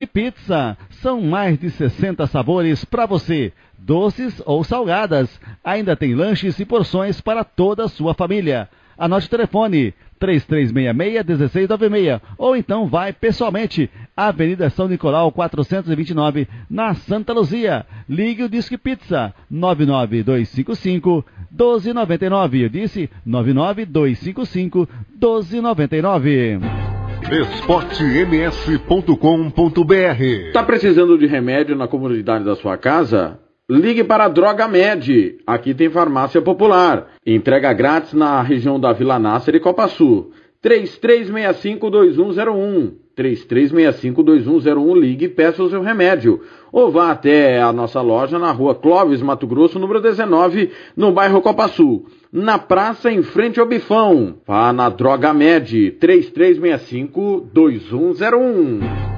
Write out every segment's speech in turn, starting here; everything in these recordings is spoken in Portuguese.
e Pizza. São mais de 60 sabores para você, doces ou salgadas. Ainda tem lanches e porções para toda a sua família. Anote o telefone 3366-1696 ou então vai pessoalmente Avenida São Nicolau 429 na Santa Luzia. Ligue o Disque Pizza 99255 1299. Eu disse 99255 1299 esportems.com.br Tá precisando de remédio na comunidade da sua casa? Ligue para a Droga Med. Aqui tem farmácia popular. Entrega grátis na região da Vila Nácer e Copa Sul. 3365-2101. 3365-2101. Ligue e peça o seu remédio. Ou vá até a nossa loja na rua Clóvis, Mato Grosso, número 19, no bairro Copa Sul. Na praça, em frente ao Bifão. Vá na Droga Med. 3365-2101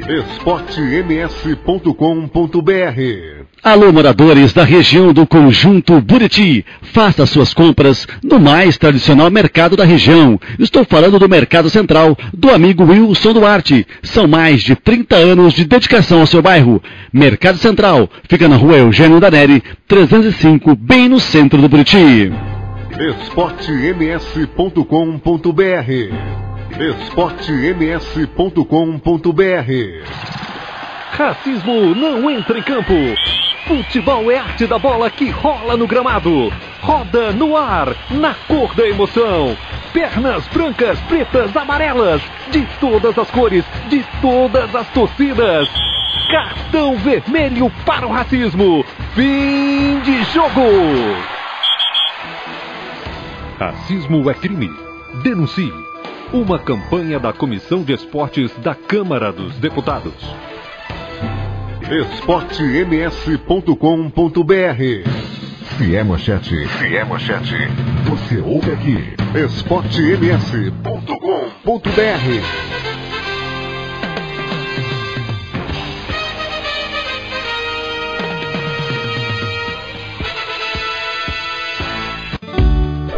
esportems.com.br Alô, moradores da região do Conjunto Buriti. Faça suas compras no mais tradicional mercado da região. Estou falando do Mercado Central, do amigo Wilson Duarte. São mais de 30 anos de dedicação ao seu bairro. Mercado Central fica na rua Eugênio Daneri, 305, bem no centro do Buriti. esportems.com.br esportems.com.br Racismo não entra em campo. Futebol é arte da bola que rola no gramado. Roda no ar, na cor da emoção. Pernas brancas, pretas, amarelas. De todas as cores, de todas as torcidas. Cartão vermelho para o racismo. Fim de jogo. Racismo é crime. Denuncie. Uma campanha da Comissão de Esportes da Câmara dos Deputados. esportems.com.br Se é manchete, se é manchete, você ouve aqui. esportems.com.br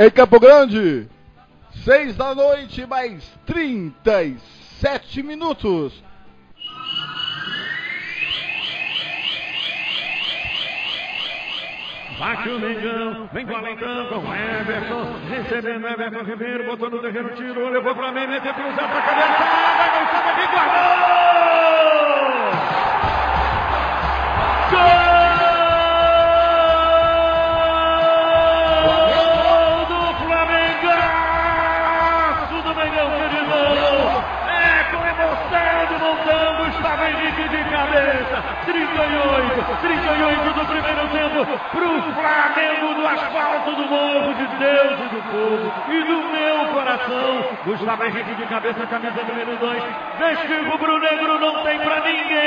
Em Campo Grande, seis da noite, mais 37 minutos. Bate o Mengão, vem valentão com Everton, recebendo Everton Ribeiro, botou no terreno, tirou, levou pra mim, meteu cruzado pra cabeça, vai, guardou! Cabeça. 38, 38 do primeiro tempo pro Flamengo do asfalto do morro de Deus e do povo e do meu coração. Gustavo Henrique de cabeça, camisa número 2. Vestido rubro-negro não tem pra ninguém.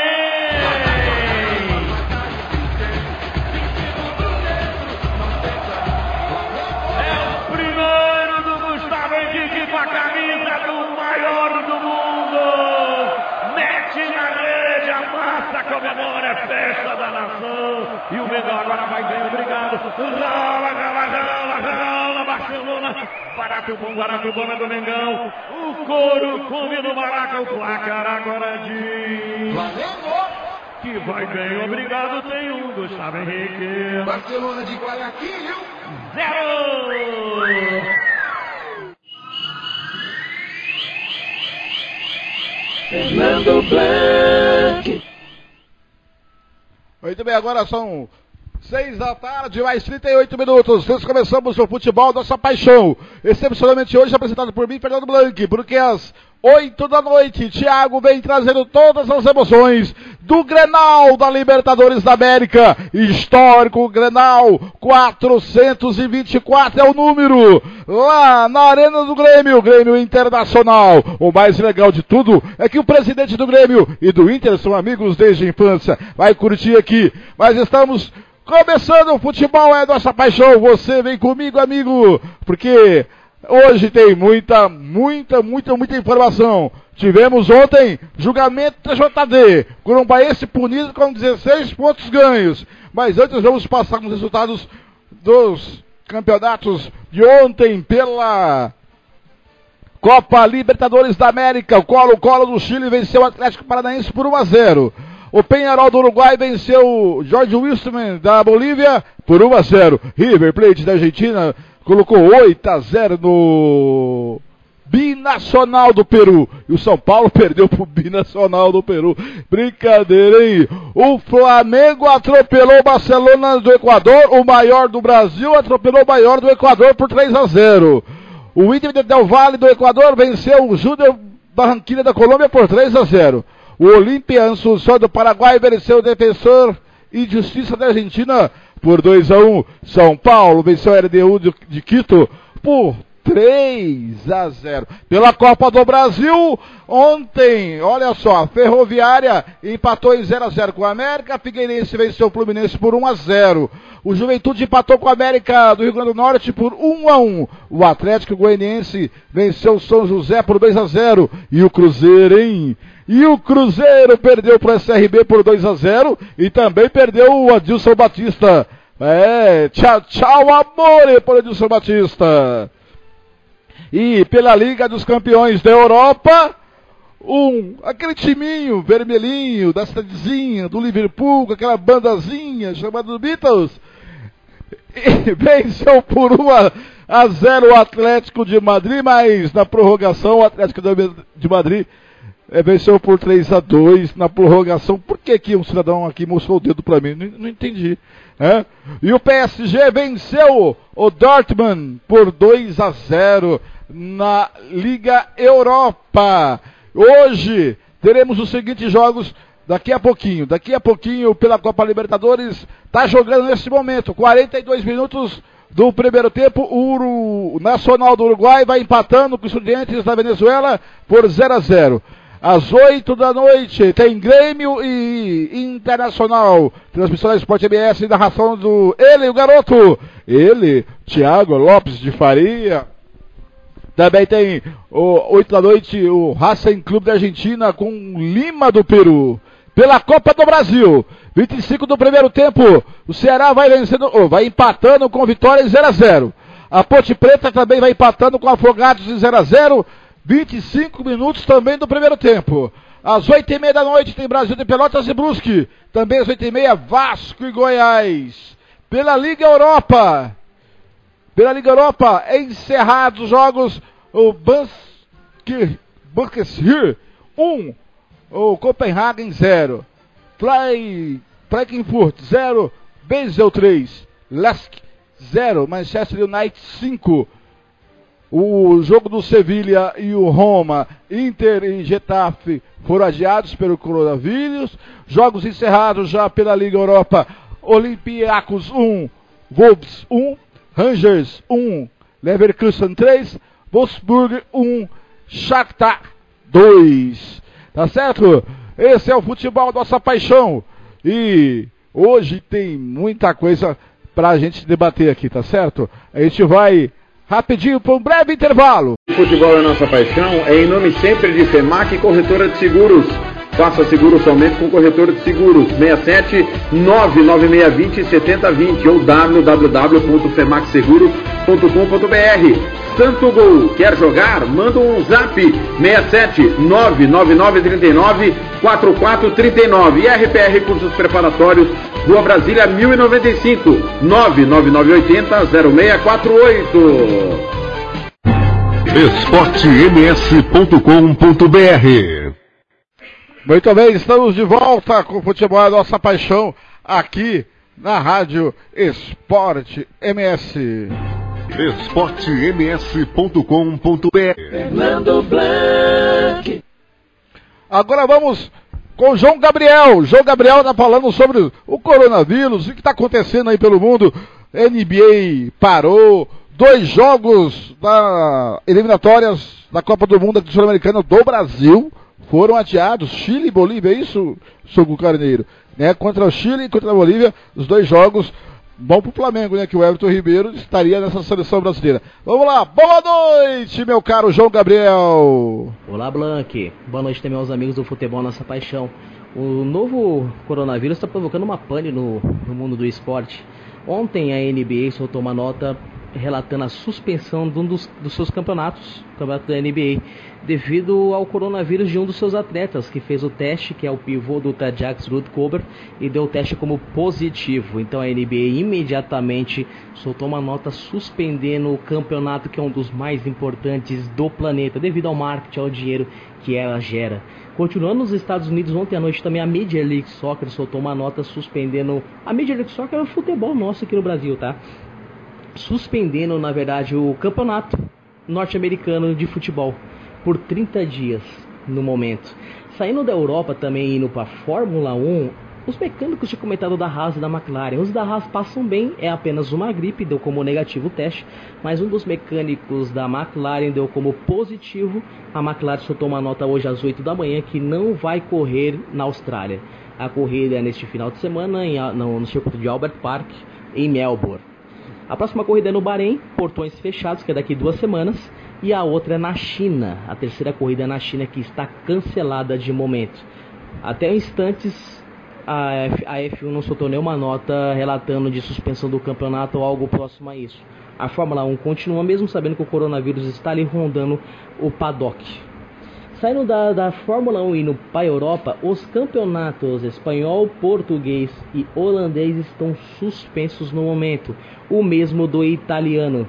É o primeiro do Gustavo Henrique com a camisa do maior do mundo. Comemora, é festa da nação. E o Mengão agora vai bem, obrigado. Rola, rola, rola, rola, Barcelona. Barato bom, barato bom é do Mengão. O couro come no Maraca. O placar agora de. Flamengo. Que vai bem, obrigado. Tem um, Gustavo Henrique. Barcelona de Guayaquil. Zero. Fernando Blanc. Muito bem, agora são Seis da tarde, mais 38 minutos. Nós começamos o futebol, nossa paixão. Excepcionalmente hoje apresentado por mim, Fernando Blanc, porque às 8 da noite, Thiago vem trazendo todas as emoções do Grenal da Libertadores da América. Histórico Grenal 424 é o número. Lá na Arena do Grêmio, Grêmio Internacional. O mais legal de tudo é que o presidente do Grêmio e do Inter são amigos desde a infância. Vai curtir aqui. Mas estamos Começando o futebol é nossa paixão. Você vem comigo, amigo, porque hoje tem muita, muita, muita, muita informação. Tivemos ontem julgamento da JD. Corumbaense punido com 16 pontos ganhos. Mas antes vamos passar os resultados dos campeonatos de ontem pela Copa Libertadores da América. O Colo-Colo do Chile venceu o Atlético Paranaense por 1 a 0. O Penharol do Uruguai venceu o George Wilson da Bolívia por 1 a 0. River Plate da Argentina colocou 8 a 0 no Binacional do Peru. E o São Paulo perdeu pro Binacional do Peru. Brincadeira, hein? O Flamengo atropelou o Barcelona do Equador, o maior do Brasil, atropelou o maior do Equador por 3 a 0. O Inter Del Valle do Equador venceu o Júnior Barranquilla da Colômbia por 3 a 0. O Olímpia Assunção do Paraguai venceu o defensor e justiça da Argentina por 2 a 1. São Paulo venceu a RDU de, Quito por 3 a 0. Pela Copa do Brasil, ontem, olha só, Ferroviária empatou em 0 a 0 com a América, Figueirense venceu o Fluminense por 1 a 0. O Juventude empatou com a América do Rio Grande do Norte por 1 a 1. O Atlético Goianiense venceu o São José por 2 a 0 e o Cruzeiro, hein? E o Cruzeiro perdeu para o SRB por 2 a 0 e também perdeu o Adilson Batista. É, tchau, tchau, amore, por Adilson Batista. E pela Liga dos Campeões da Europa, um, aquele timinho vermelhinho da cidadezinha do Liverpool, com aquela bandazinha chamada Beatles, venceu por 1 a 0 o Atlético de Madrid, mas na prorrogação o Atlético de Madrid é, venceu por 3 a 2 na prorrogação. Por que que um cidadão aqui mostrou o dedo para mim? Não, não entendi. É? E o PSG venceu o Dortmund por 2 a 0 na Liga Europa. Hoje teremos os seguintes jogos daqui a pouquinho. Daqui a pouquinho pela Copa Libertadores está jogando nesse momento, 42 minutos do primeiro tempo, o Nacional do Uruguai vai empatando com os Estudiantes da Venezuela por 0 a 0 às 8 da noite, tem Grêmio e Internacional. Transmissão da Esporte MS da ração do ele, o garoto. Ele, Thiago Lopes de Faria. Também tem o 8 da noite o Racing Clube da Argentina com Lima do Peru. Pela Copa do Brasil. 25 do primeiro tempo. O Ceará vai vencendo, oh, vai empatando com vitória em 0 a 0. A Ponte Preta também vai empatando com Afogados em 0 a 0. 25 minutos também do primeiro tempo. Às 8 e meia da noite tem Brasil de Pelotas e Brusque. Também às 8 e meia, Vasco e Goiás. Pela Liga Europa. Pela Liga Europa, encerrados os jogos. O Bunkeshir 1. Um, o Copenhagen 0. Frankfurt 0. Basel 3. Lesk 0. Manchester United 5 o jogo do Sevilha e o Roma, Inter e Getafe foram adiados pelo coronavírus. Jogos encerrados já pela Liga Europa. Olympiacos 1, Wolves 1, Rangers 1, Leverkusen 3, Wolfsburg 1, Shakhtar 2. Tá certo? Esse é o futebol, nossa paixão. E hoje tem muita coisa pra gente debater aqui, tá certo? A gente vai Rapidinho para um breve intervalo. Futebol é nossa paixão, é em nome sempre de FEMAC Corretora de Seguros. Faça seguro somente com corretor de seguros 67 99620 7020 ou www.femacseguro.com.br. Santo Gol, quer jogar? Manda um zap 67 99939 4439 e RPR Cursos Preparatórios, Rua Brasília 1095 99980 0648. esportems.com.br Muito bem, estamos de volta com o futebol, a nossa paixão, aqui na Rádio Esporte MS. esportems.com.br Fernando Blanc. Agora vamos com o João Gabriel. João Gabriel está falando sobre o coronavírus, o que está acontecendo aí pelo mundo. NBA parou, dois jogos da eliminatórias da Copa do Mundo aqui Sul-Americana do Brasil foram adiados. Chile e Bolívia, é isso, Sogo Carneiro? Né? Contra o Chile e contra a Bolívia, os dois jogos. Bom pro Flamengo, né? Que o Everton Ribeiro estaria nessa seleção brasileira. Vamos lá, boa noite, meu caro João Gabriel. Olá, Blanque. Boa noite também aos amigos do futebol, nossa paixão. O novo coronavírus está provocando uma pane no, no mundo do esporte. Ontem a NBA soltou uma nota relatando a suspensão de um dos, dos seus campeonatos, campeonato da NBA, devido ao coronavírus de um dos seus atletas, que fez o teste, que é o pivô do Tajax Ruth Cober, e deu o teste como positivo. Então a NBA imediatamente soltou uma nota suspendendo o campeonato, que é um dos mais importantes do planeta, devido ao marketing, ao dinheiro que ela gera. Continuando nos Estados Unidos, ontem à noite também a Major League Soccer soltou uma nota suspendendo. A Major League Soccer é o futebol nosso aqui no Brasil, tá? Suspendendo, na verdade, o campeonato norte-americano de futebol por 30 dias no momento. Saindo da Europa também indo para a Fórmula 1, os mecânicos tinham comentado da Haas e da McLaren. Os da Haas passam bem, é apenas uma gripe, deu como negativo o teste, mas um dos mecânicos da McLaren deu como positivo. A McLaren soltou uma nota hoje às 8 da manhã que não vai correr na Austrália. A corrida é neste final de semana em, no, no circuito de Albert Park, em Melbourne. A próxima corrida é no Bahrein, portões fechados, que é daqui duas semanas. E a outra é na China. A terceira corrida é na China, que está cancelada de momento. Até instantes, a, F, a F1 não soltou nenhuma nota relatando de suspensão do campeonato ou algo próximo a isso. A Fórmula 1 continua, mesmo sabendo que o coronavírus está ali rondando o paddock. Saindo da, da Fórmula 1 e indo para a Europa, os campeonatos espanhol, português e holandês estão suspensos no momento. O mesmo do italiano.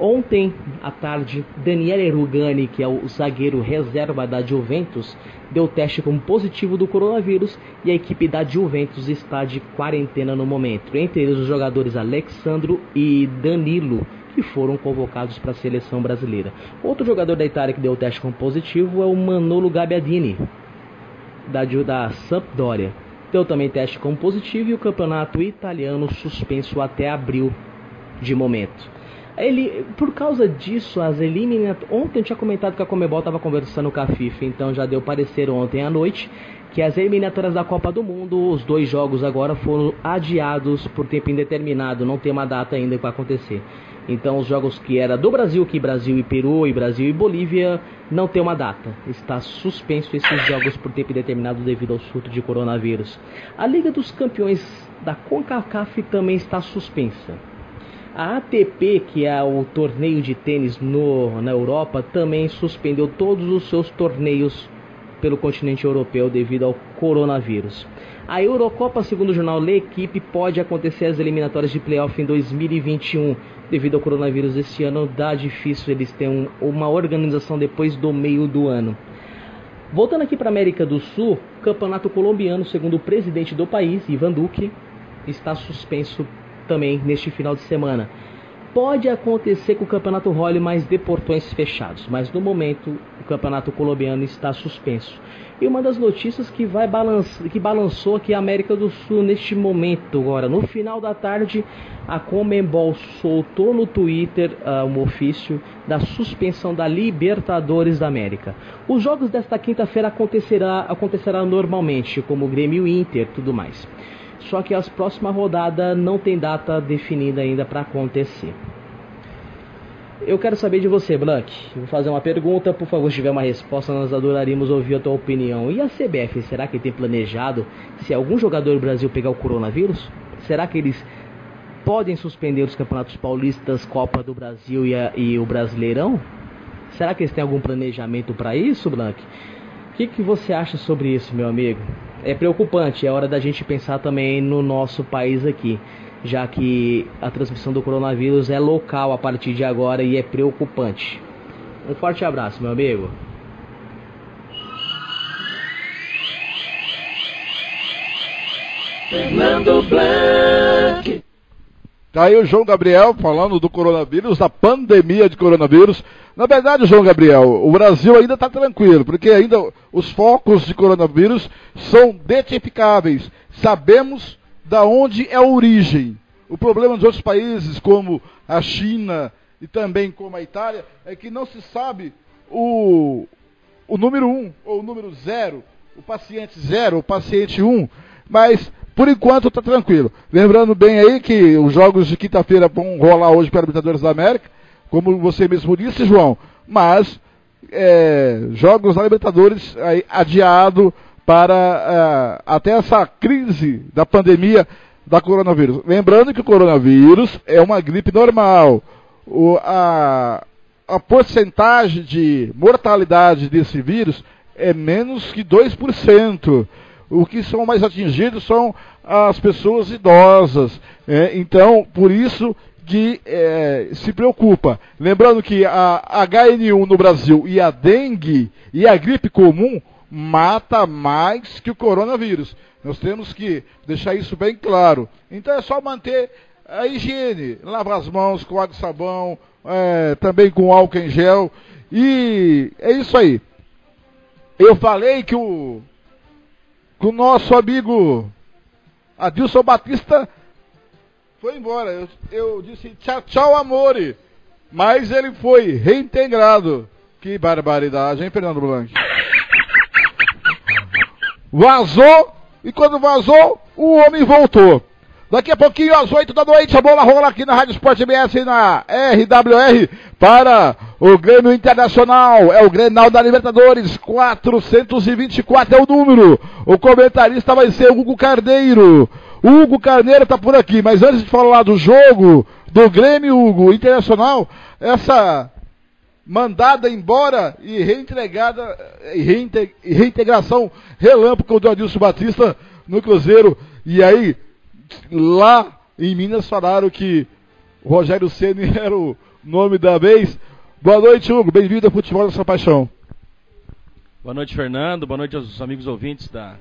Ontem à tarde, Daniele Rugani, que é o zagueiro reserva da Juventus, deu teste como positivo do coronavírus e a equipe da Juventus está de quarentena no momento. Entre eles os jogadores Alexandro e Danilo, que foram convocados para a seleção brasileira. Outro jogador da Itália que deu teste como positivo é o Manolo Gabbiadini, da, da Sampdoria. Deu também teste como positivo e o campeonato italiano suspenso até abril de momento. Ele, por causa disso, as eliminatórias. Ontem eu tinha comentado que a Comebol estava conversando com a FIFA, então já deu parecer ontem à noite que as eliminatórias da Copa do Mundo, os dois jogos agora foram adiados por tempo indeterminado, não tem uma data ainda para acontecer. Então os jogos que era do Brasil, que Brasil e Peru, e Brasil e Bolívia, não tem uma data. Está suspenso esses jogos por tempo indeterminado devido ao surto de coronavírus. A Liga dos Campeões da CONCACAF também está suspensa. A ATP, que é o torneio de tênis no, na Europa, também suspendeu todos os seus torneios pelo continente europeu devido ao coronavírus. A Eurocopa, segundo o jornal Le Equipe, pode acontecer as eliminatórias de playoff em 2021. Devido ao coronavírus esse ano, dá difícil eles terem um, uma organização depois do meio do ano. Voltando aqui para a América do Sul, o campeonato colombiano, segundo o presidente do país, Ivan Duque, está suspenso também neste final de semana. Pode acontecer que o campeonato role mais de portões fechados, mas no momento o campeonato colombiano está suspenso. E uma das notícias que vai que balançou aqui a América do Sul neste momento agora, no final da tarde, a Comembol soltou no Twitter uh, um ofício da suspensão da Libertadores da América. Os jogos desta quinta-feira acontecerá, acontecerá normalmente, como Grêmio Inter, tudo mais. Só que as próximas rodadas não tem data definida ainda para acontecer. Eu quero saber de você, Blank. vou fazer uma pergunta, por favor, se tiver uma resposta, nós adoraríamos ouvir a tua opinião. E a CBF, será que tem planejado se algum jogador do Brasil pegar o coronavírus? Será que eles podem suspender os campeonatos paulistas, Copa do Brasil e, a, e o Brasileirão? Será que eles têm algum planejamento para isso, Blank? O que, que você acha sobre isso, meu amigo? É preocupante, é hora da gente pensar também no nosso país aqui já que a transmissão do coronavírus é local a partir de agora e é preocupante. Um forte abraço, meu amigo. Fernando Blanc. Tá aí o João Gabriel falando do coronavírus, da pandemia de coronavírus. Na verdade, João Gabriel, o Brasil ainda está tranquilo, porque ainda os focos de coronavírus são identificáveis. Sabemos da onde é a origem. O problema dos outros países, como a China e também como a Itália, é que não se sabe o, o número 1 um, ou o número 0, o paciente 0, o paciente 1, um, mas por enquanto está tranquilo. Lembrando bem aí que os jogos de quinta-feira vão rolar hoje para a Libertadores da América, como você mesmo disse, João, mas é, jogos da Libertadores aí, adiado para uh, até essa crise da pandemia da coronavírus. Lembrando que o coronavírus é uma gripe normal. O, a, a porcentagem de mortalidade desse vírus é menos que 2%. O que são mais atingidos são as pessoas idosas. É, então, por isso que é, se preocupa. Lembrando que a HN1 no Brasil e a dengue e a gripe comum mata mais que o coronavírus. Nós temos que deixar isso bem claro. Então é só manter a higiene, lavar as mãos com água e sabão, é, também com álcool em gel. E é isso aí. Eu falei que o, que o nosso amigo Adilson Batista foi embora. Eu, eu disse tchau, tchau, amore. Mas ele foi reintegrado. Que barbaridade, hein, Fernando Blanc? Vazou, e quando vazou, o homem voltou. Daqui a pouquinho, às 8 da noite, a bola rola aqui na Rádio Sport MS na RWR para o Grêmio Internacional. É o Grenal da Libertadores, 424 é o número. O comentarista vai ser o Hugo Carneiro. Hugo Carneiro está por aqui, mas antes de falar do jogo do Grêmio Hugo Internacional, essa mandada embora e reentregada e reintegração relâmpago do Adilson Batista no Cruzeiro. E aí, lá em Minas falaram que Rogério Ceni era o nome da vez. Boa noite, Hugo. Bem-vindo ao Futebol da Sua Paixão. Boa noite, Fernando. Boa noite aos amigos ouvintes da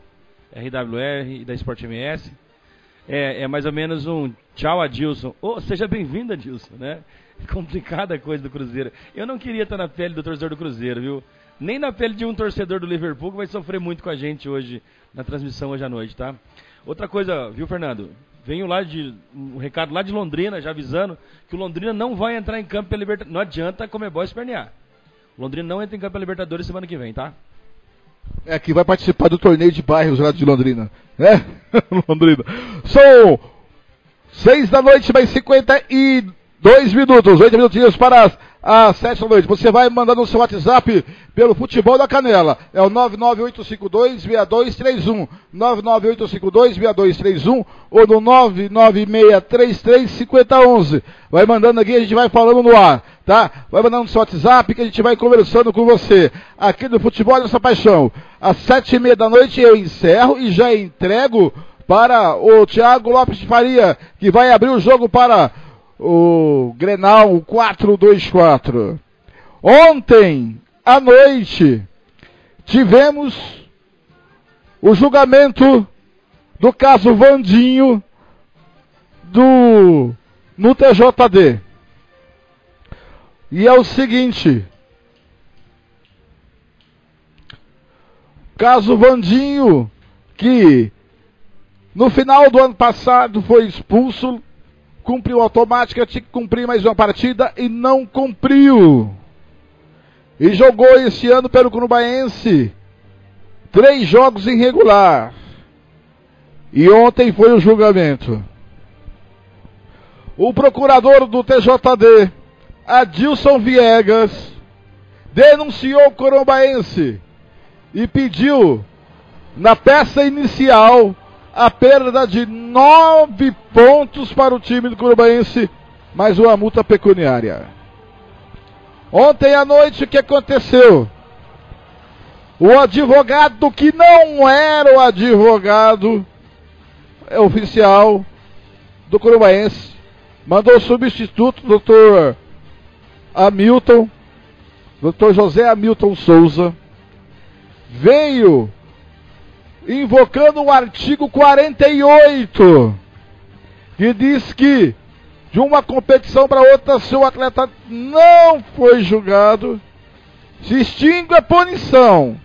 RWR e da Sport MS. É, é mais ou menos um tchau, Adilson. Oh, seja bem-vindo, Adilson, né? complicada a coisa do Cruzeiro. Eu não queria estar na pele do torcedor do Cruzeiro, viu? Nem na pele de um torcedor do Liverpool que vai sofrer muito com a gente hoje na transmissão hoje à noite, tá? Outra coisa, viu, Fernando? Venho lá de um recado lá de Londrina, já avisando que o Londrina não vai entrar em campo pela Libertadores. Não adianta a Comebol espernear. O Londrina não entra em campo pela Libertadores semana que vem, tá? É que vai participar do torneio de bairros lá de Londrina, né? Londrina. São seis da noite, mais 50 e Dois minutos, oito minutinhos para as, as sete da noite. Você vai mandando o seu WhatsApp pelo Futebol da Canela. É o 99852-6231. 99852-6231 ou no 99633-5011. Vai mandando aqui, a gente vai falando no ar, tá? Vai mandando o seu WhatsApp que a gente vai conversando com você. Aqui no Futebol Nossa Paixão. Às sete e meia da noite eu encerro e já entrego para o Thiago Lopes de Faria, que vai abrir o jogo para o Grenal 424. Ontem à noite tivemos o julgamento do caso Vandinho do no TJD. E é o seguinte, caso Vandinho que no final do ano passado foi expulso cumpriu automática, tinha que cumprir mais uma partida e não cumpriu. E jogou esse ano pelo Curubaense três jogos irregular. E ontem foi o julgamento. O procurador do TJD Adilson Viegas denunciou o Corumbaense e pediu, na peça inicial, a perda de nove pontos para o time do Corumbaense, mais uma multa pecuniária. Ontem à noite o que aconteceu? O advogado que não era o advogado oficial do Corumbaense mandou o substituto, doutor Hamilton, doutor José Hamilton Souza, veio invocando o artigo 48, que diz que de uma competição para outra, se o atleta não foi julgado, se extingue a punição.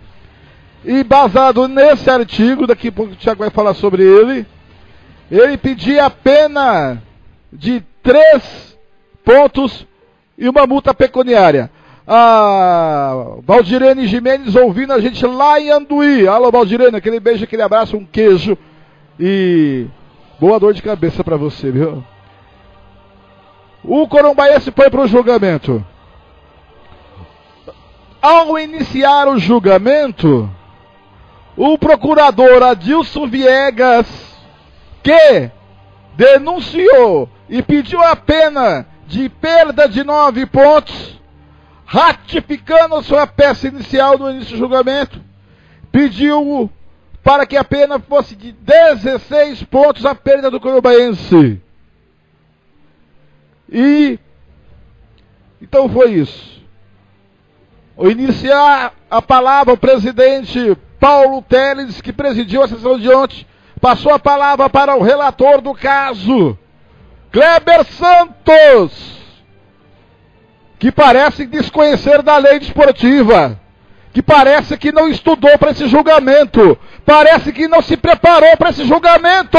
E baseado nesse artigo, daqui a pouco o Tiago vai falar sobre ele, ele pedia a pena de três pontos e uma multa pecuniária. A Valdirene Jimenez ouvindo a gente lá em Anduí. Alô, Valdirene, aquele beijo, aquele abraço, um queijo e boa dor de cabeça para você, viu? O Corumbaense foi para o julgamento. Ao iniciar o julgamento, o procurador Adilson Viegas, que denunciou e pediu a pena de perda de nove pontos, ratificando a sua peça inicial no início do julgamento, pediu para que a pena fosse de 16 pontos a perda do Corumbaense. E então foi isso. O iniciar a palavra o presidente Paulo Teles, que presidiu a sessão de ontem, passou a palavra para o relator do caso, Kleber Santos, que parece desconhecer da lei desportiva, que parece que não estudou para esse julgamento, parece que não se preparou para esse julgamento.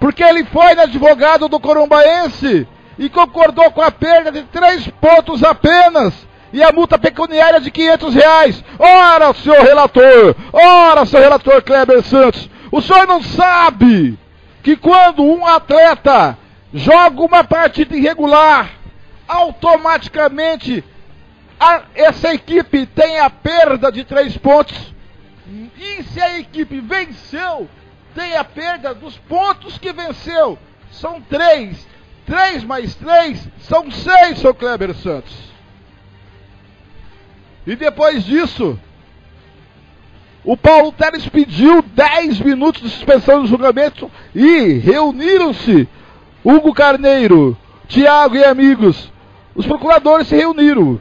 Porque ele foi advogado do Corumbaense e concordou com a perda de três pontos apenas e a multa pecuniária de 500 reais. Ora, senhor relator, ora, senhor relator Kleber Santos, o senhor não sabe que quando um atleta joga uma partida irregular, automaticamente a, essa equipe tem a perda de três pontos. E se a equipe venceu, tem a perda dos pontos que venceu. São três. Três mais três são seis, seu Kleber Santos. E depois disso, o Paulo Teres pediu 10 minutos de suspensão do julgamento e reuniram-se Hugo Carneiro, Tiago e amigos. Os procuradores se reuniram.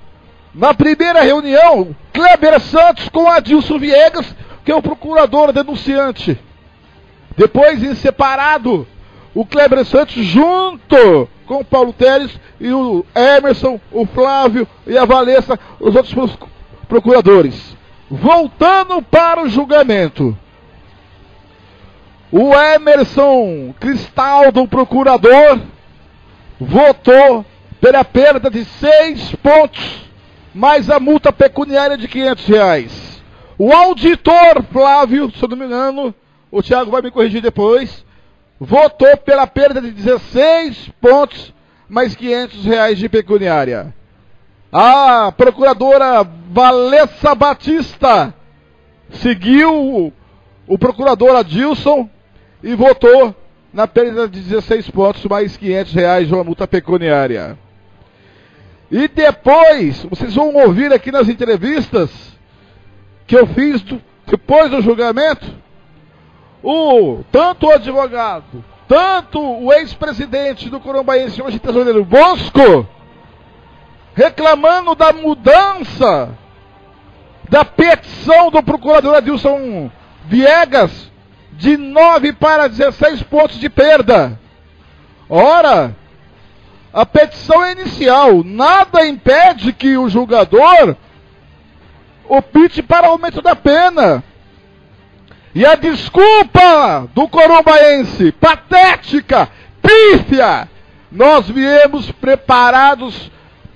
Na primeira reunião, Kleber Santos com Adilson Viegas, que é o procurador denunciante. Depois, em separado, o Kleber Santos junto com o Paulo Teres e o Emerson, o Flávio e a Valessa, os outros procuradores. Voltando para o julgamento. O Emerson Cristaldo, procurador, votou pela perda de seis pontos, mais a multa pecuniária de 500 reais. O auditor Flávio, se eu não me engano, o Thiago vai me corrigir depois, votou pela perda de 16 pontos, mais 500 reais de pecuniária. A procuradora Valessa Batista seguiu o procurador Adilson e votou na perda de 16 pontos, mais 500 reais de uma multa pecuniária. E depois, vocês vão ouvir aqui nas entrevistas que eu fiz do, depois do julgamento, o tanto o advogado, tanto o ex-presidente do Corumbaense, hoje tesoureiro Bosco, reclamando da mudança da petição do procurador Adilson Viegas de 9 para 16 pontos de perda. Ora, a petição é inicial, nada impede que o julgador opte para aumento da pena. E a desculpa do corumbaense, patética, pífia, nós viemos preparados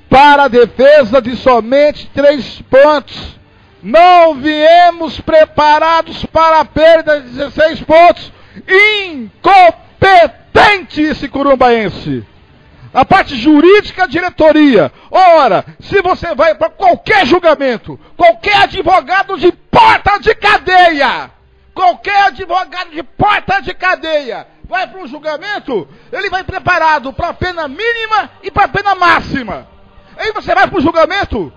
para a defesa de somente três pontos. Não viemos preparados para a perda de 16 pontos. Incompetente esse corumbaense. A parte jurídica, diretoria. Ora, se você vai para qualquer julgamento, qualquer advogado de porta de cadeia, qualquer advogado de porta de cadeia, vai para um julgamento, ele vai preparado para a pena mínima e para a pena máxima. Aí você vai para um julgamento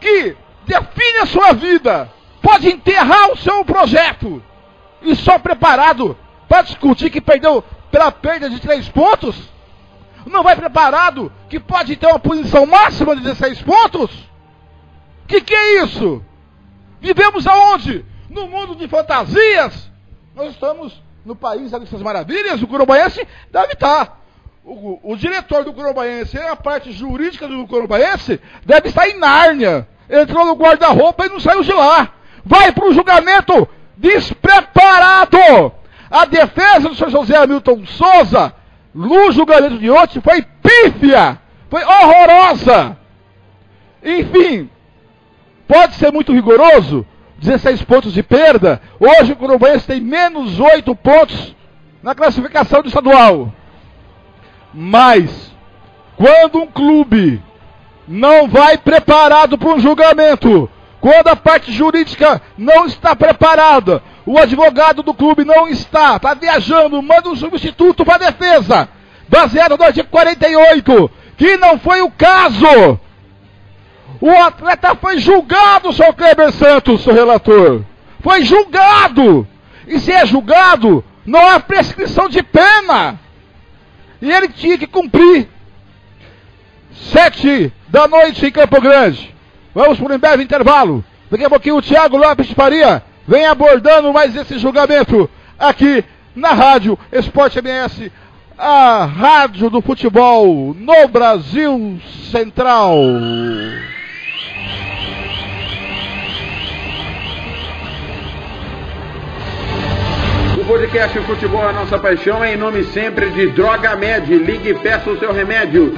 que define a sua vida, pode enterrar o seu projeto, e só preparado para discutir que perdeu pela perda de três pontos? Não vai preparado que pode ter uma punição máxima de 16 pontos? Que que é isso? Vivemos aonde? No mundo de fantasias? Nós estamos no país das maravilhas, o Corumbaense deve estar. O, o, diretor do Corumbaense, a parte jurídica do Corumbaense, deve estar em Nárnia. Entrou no guarda-roupa e não saiu de lá. Vai para o julgamento despreparado. A defesa do Sr. José Hamilton Souza, no julgamento de ontem, foi pífia, foi horrorosa. Enfim, pode ser muito rigoroso, 16 pontos de perda. Hoje o Corumbaense tem menos 8 pontos na classificação do estadual. Mas, quando um clube não vai preparado para um julgamento, quando a parte jurídica não está preparada, o advogado do clube não está, está viajando, manda um substituto para a defesa, baseado no artigo 48, que não foi o caso. O atleta foi julgado, senhor Kleber Santos, seu relator. Foi julgado. E se é julgado, não há prescrição de pena. E ele tinha que cumprir. Sete da noite em Campo Grande. Vamos para um breve intervalo. Daqui a pouquinho o Thiago Lopes de Faria vem abordando mais esse julgamento aqui na Rádio Esporte MS, a rádio do futebol no Brasil Central. podcast Futebol é a Nossa Paixão é em nome sempre de Droga Med. Ligue e peça o seu remédio.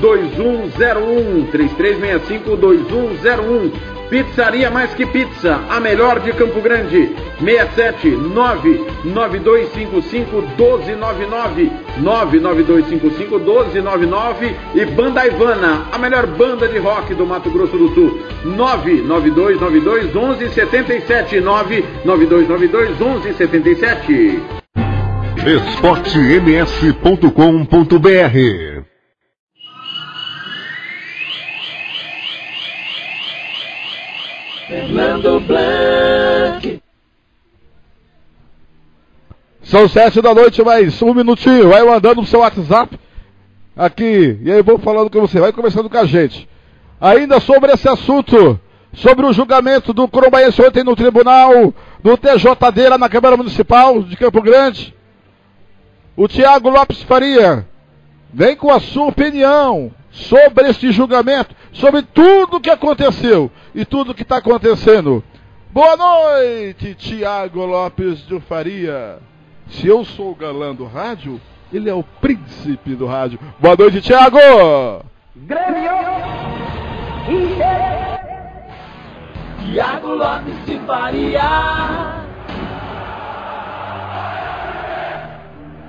3365-2101. 3365-2101. Pizzaria Mais Que Pizza, a melhor de Campo Grande. 67 99255 1299 99255 1299 e Banda Ivana, a melhor banda de rock do Mato Grosso do Sul. 99292 1177 99292 1177 esportems.com.br Fernando Blanc. São sete da noite, mais um minutinho. Vai mandando no seu WhatsApp aqui. E aí vou falando com você. Vai conversando com a gente. Ainda sobre esse assunto, sobre o julgamento do Corumbaense ontem no tribunal do TJD lá na Câmara Municipal de Campo Grande. O Tiago Lopes Faria vem com a sua opinião sobre este julgamento, sobre tudo o que aconteceu e tudo o que está acontecendo. Boa noite, Tiago Lopes de Faria. Se eu sou o galã do rádio, ele é o príncipe do rádio. Boa noite, Tiago! Grêmio! Tiago Lopes de Faria!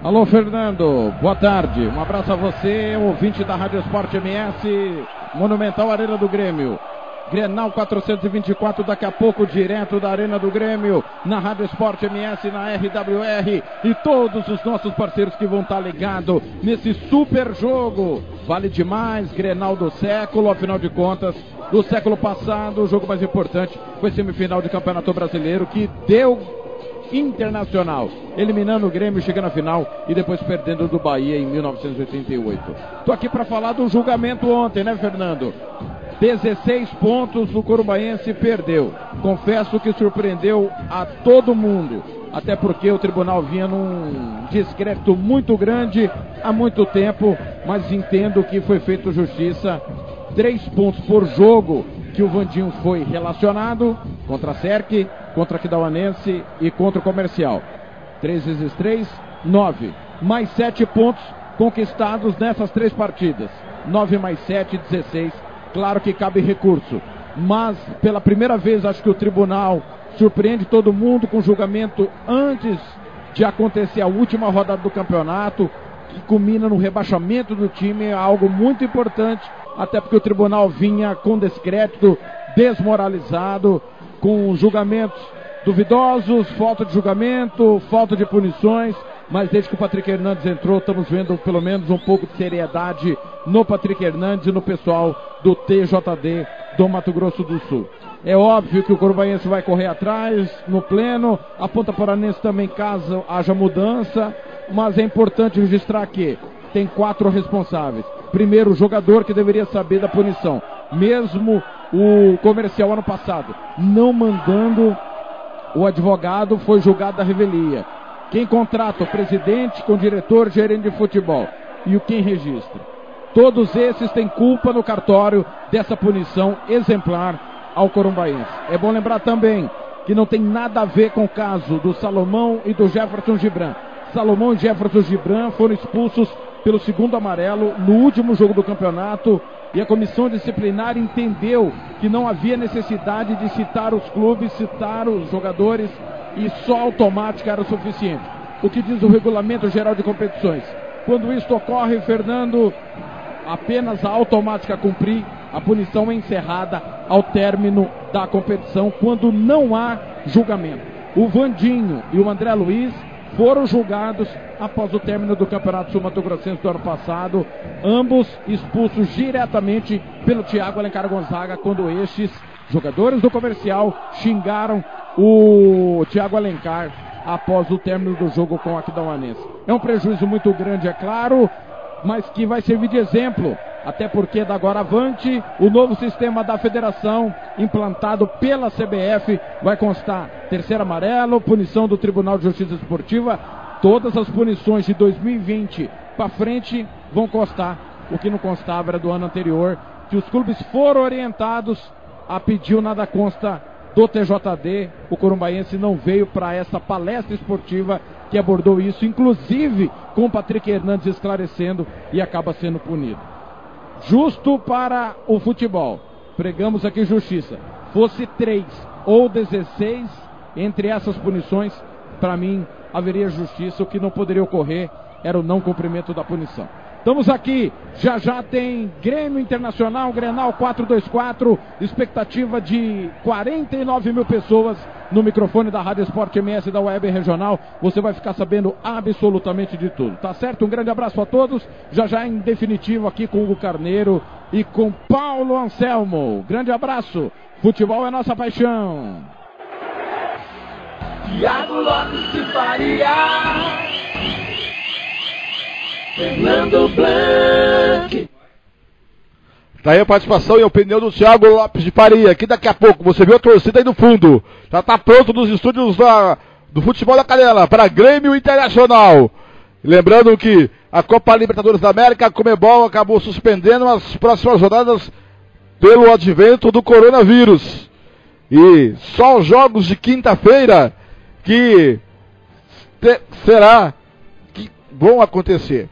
Alô, Fernando, boa tarde. Um abraço a você, ouvinte da Rádio Esporte MS, Monumental Arena do Grêmio. Grenal 424, daqui a pouco, direto da Arena do Grêmio, na Rádio Esporte MS, na RWR e todos os nossos parceiros que vão estar ligados nesse super jogo. Vale demais, Grenal do século, afinal de contas, do século passado, o jogo mais importante foi semifinal de Campeonato Brasileiro que deu Internacional, eliminando o Grêmio, chegando à final e depois perdendo do Bahia em 1988. Estou aqui para falar do julgamento ontem, né, Fernando? 16 pontos o Corumbaense perdeu. Confesso que surpreendeu a todo mundo. Até porque o tribunal vinha num discreto muito grande há muito tempo, mas entendo que foi feito justiça. Três pontos por jogo que o Vandinho foi relacionado contra a Serque, contra a Quidauanense e contra o Comercial. 3 vezes 3, 9. Mais 7 pontos conquistados nessas três partidas. 9 mais 7, 16. Claro que cabe recurso. Mas, pela primeira vez, acho que o tribunal surpreende todo mundo com julgamento antes de acontecer a última rodada do campeonato. que culmina no rebaixamento do time, algo muito importante, até porque o tribunal vinha com descrédito, desmoralizado, com julgamentos duvidosos, falta de julgamento, falta de punições, mas desde que o Patrick Hernandes entrou, estamos vendo pelo menos um pouco de seriedade no Patrick Hernandes e no pessoal do TJD do Mato Grosso do Sul. É óbvio que o Corumbaense vai correr atrás no pleno, a Ponta Paranense também caso haja mudança, mas é importante registrar que tem quatro responsáveis. Primeiro, o jogador que deveria saber da punição. Mesmo o comercial ano passado não mandando o advogado foi julgado da revelia. Quem contrata o presidente com o diretor, gerente de futebol e o quem registra. Todos esses têm culpa no cartório dessa punição exemplar ao corumbaense. É bom lembrar também que não tem nada a ver com o caso do Salomão e do Jefferson Gibran. Salomão e Jefferson Gibran foram expulsos pelo segundo amarelo no último jogo do campeonato e a comissão disciplinar entendeu que não havia necessidade de citar os clubes, citar os jogadores e só automática era suficiente. O que diz o regulamento geral de competições? Quando isto ocorre, Fernando, apenas a automática cumprir, a punição é encerrada ao término da competição, quando não há julgamento. O Vandinho e o André Luiz foram julgados após o término do Campeonato Sul-Mato Grossense do ano passado, ambos expulsos diretamente pelo Thiago Alencar Gonzaga, quando estes jogadores do comercial xingaram o Thiago Alencar após o término do jogo com o Aquidauanense. É um prejuízo muito grande, é claro, mas que vai servir de exemplo até porque da agora avante o novo sistema da federação implantado pela CBF vai constar terceiro amarelo, punição do Tribunal de Justiça Esportiva, todas as punições de 2020 para frente vão constar, o que não constava era do ano anterior, que os clubes foram orientados a pedir o nada consta do TJD, o Corumbaense não veio para essa palestra esportiva que abordou isso, inclusive com o Patrick Hernandes esclarecendo e acaba sendo punido justo para o futebol. Pregamos aqui justiça. Fosse três ou 16 entre essas punições, para mim haveria justiça. O que não poderia ocorrer era o não cumprimento da punição. Estamos aqui, já já tem Grêmio Internacional, Grenal 424, expectativa de 49 mil pessoas no microfone da Rádio Esporte MS da Web Regional. Você vai ficar sabendo absolutamente de tudo, tá certo? Um grande abraço a todos, já já em definitivo aqui com Hugo Carneiro e com Paulo Anselmo. Grande abraço, futebol é nossa paixão. Lopes de Faria. Fernando Blanc. Tá aí a participação e a opinião do Thiago Lopes de Faria. Que daqui a pouco você viu a torcida aí no fundo. Já tá pronto nos estúdios da, do futebol da Canela para Grêmio Internacional. Lembrando que a Copa Libertadores da América, a Comebol acabou suspendendo as próximas rodadas pelo advento do coronavírus. E só os jogos de quinta-feira que será que vão acontecer.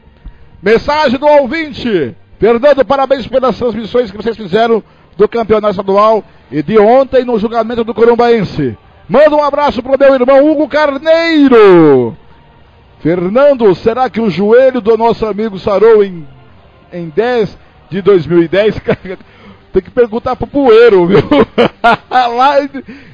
Mensagem do ouvinte. Fernando, parabéns pelas transmissões que vocês fizeram do campeonato estadual e de ontem no julgamento do Corumbaense. Manda um abraço pro meu irmão Hugo Carneiro. Fernando, será que o joelho do nosso amigo sarou em, em 10 de 2010? Tem que perguntar pro Poeiro, viu?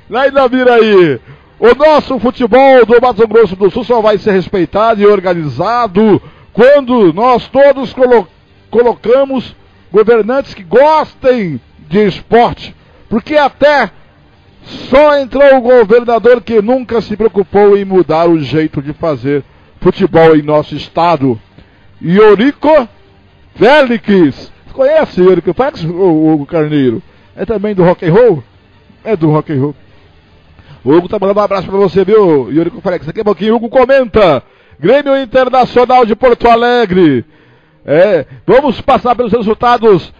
lá, em Naviraí. O nosso futebol do Mato Grosso do Sul só vai ser respeitado e organizado quando nós todos colo colocamos governantes que gostem de esporte, porque até só entrou o governador que nunca se preocupou em mudar o jeito de fazer futebol em nosso estado. Iorico Félix. Conhece Iorico Félix, o Hugo Carneiro? É também do rock and roll? É do rock and roll. O Hugo tá mandando um abraço pra você, viu, Iorico Félix? Daqui a pouquinho, Hugo comenta. Grêmio Internacional de Porto Alegre. É, vamos passar pelos resultados.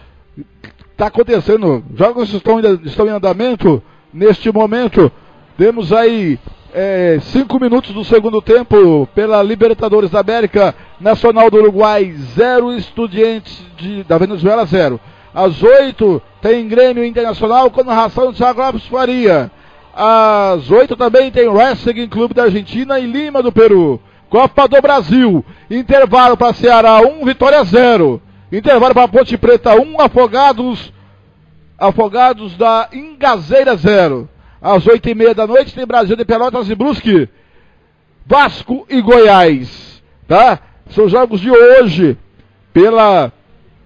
Está acontecendo. Jogos estão, estão em andamento neste momento. Temos aí é, cinco minutos do segundo tempo pela Libertadores da América. Nacional do Uruguai, zero estudiantes de, da Venezuela, zero. Às oito tem Grêmio Internacional com narração de Thiago Lopes Faria. Às oito também tem Wrestling Clube da Argentina e Lima do Peru. Copa do Brasil. Intervalo para Ceará 1, Vitória 0. Intervalo para Ponte Preta 1, Afogados. Afogados da Ingazeira 0. Às 8 e meia da noite tem Brasil de Pelotas e Brusque. Vasco e Goiás. Tá? São jogos de hoje. Pela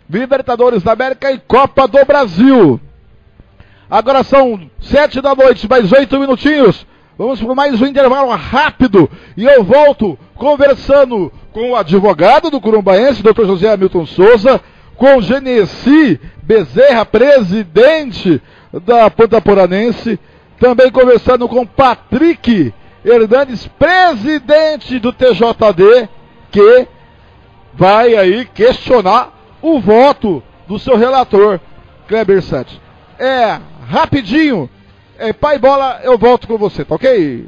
Libertadores da América e Copa do Brasil. Agora são sete da noite, mais oito minutinhos. Vamos para mais um intervalo rápido. E eu volto conversando com o advogado do Curumbaense, Dr. José Hamilton Souza, com Genesi Bezerra, presidente da Ponta Poranense, também conversando com Patrick Hernandes, presidente do TJD, que vai aí questionar o voto do seu relator, Kleber Santos. É rapidinho. É, pai bola, eu volto com você, tá ok?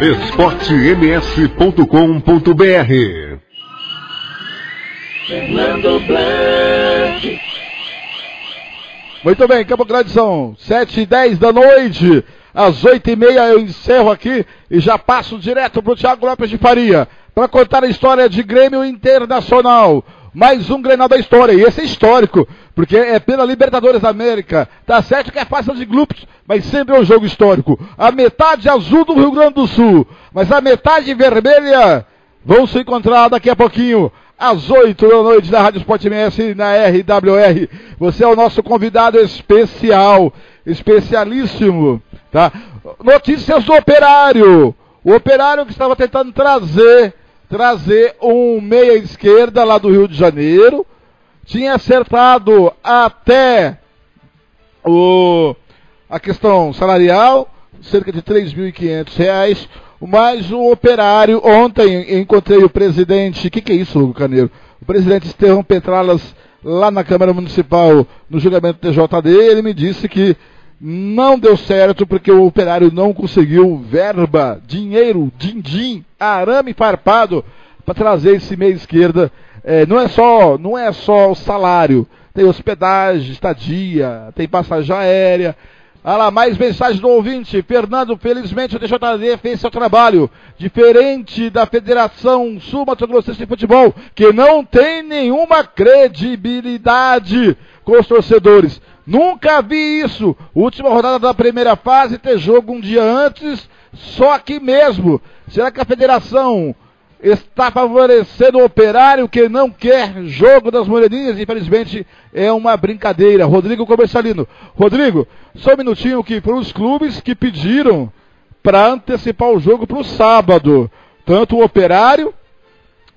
esportems.com.br Fernando Blanc. Muito bem, Campo Grande são 7 e 10 da noite. Às 8 e meia eu encerro aqui e já passo direto para o Thiago Lopes de Faria para contar a história de Grêmio Internacional. Mais um Grenal da história, e esse é histórico, porque é pela Libertadores da América. Tá certo que é fácil de grupos, mas sempre é um jogo histórico. A metade azul do Rio Grande do Sul, mas a metade vermelha vão se encontrar daqui a pouquinho às 8 da noite da Rádio Sport MS na RWR. Você é o nosso convidado especial, especialíssimo, tá? Notícias do Operário. O Operário que estava tentando trazer, trazer um meia esquerda lá do Rio de Janeiro, tinha acertado até o a questão salarial, cerca de R$ 3.500 mas o operário, ontem encontrei o presidente, o que, que é isso, Hugo Caneiro? O presidente Estevão Petralas, lá na Câmara Municipal, no julgamento do TJD, ele me disse que não deu certo porque o operário não conseguiu verba, dinheiro, din-din, arame farpado para trazer esse meia esquerda. É, não é só, não é só o salário, tem hospedagem, estadia, tem passagem aérea, Olha lá, mais mensagens do ouvinte. Fernando, felizmente o TJD fez seu trabalho. Diferente da Federação Sul Mato Grossense de Futebol, que não tem nenhuma credibilidade com os torcedores. Nunca vi isso. Última rodada da primeira fase, ter jogo um dia antes, só aqui mesmo. Será que a federação está favorecendo o operário que não quer jogo das moreninhas. Infelizmente é uma brincadeira. Rodrigo Comercialino. Rodrigo, só um minutinho que foram os clubes que pediram para antecipar o jogo para o sábado. Tanto o operário,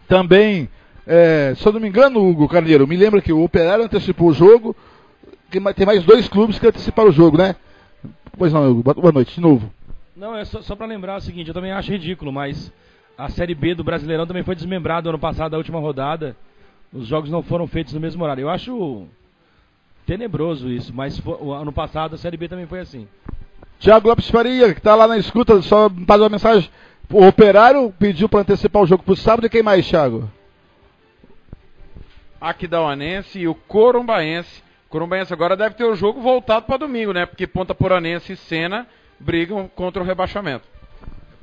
também, é, se eu não me engano, Hugo Carneiro, me lembra que o operário antecipou o jogo. Tem mais dois clubes que anteciparam o jogo, né? Pois não, Hugo. Boa noite, de novo. Não, é só, só para lembrar o seguinte, eu também acho ridículo, mas a Série B do Brasileirão também foi desmembrada ano passado, da última rodada. Os jogos não foram feitos no mesmo horário. Eu acho tenebroso isso, mas o ano passado a Série B também foi assim. Tiago Lopes Faria, que está lá na escuta, só faz uma mensagem. O Operário pediu para antecipar o jogo para o sábado e quem mais, Thiago? Aquidauanense e o Corumbaense. Corumbaense agora deve ter o jogo voltado para domingo, né? Porque Ponta Poranense e Sena brigam contra o rebaixamento.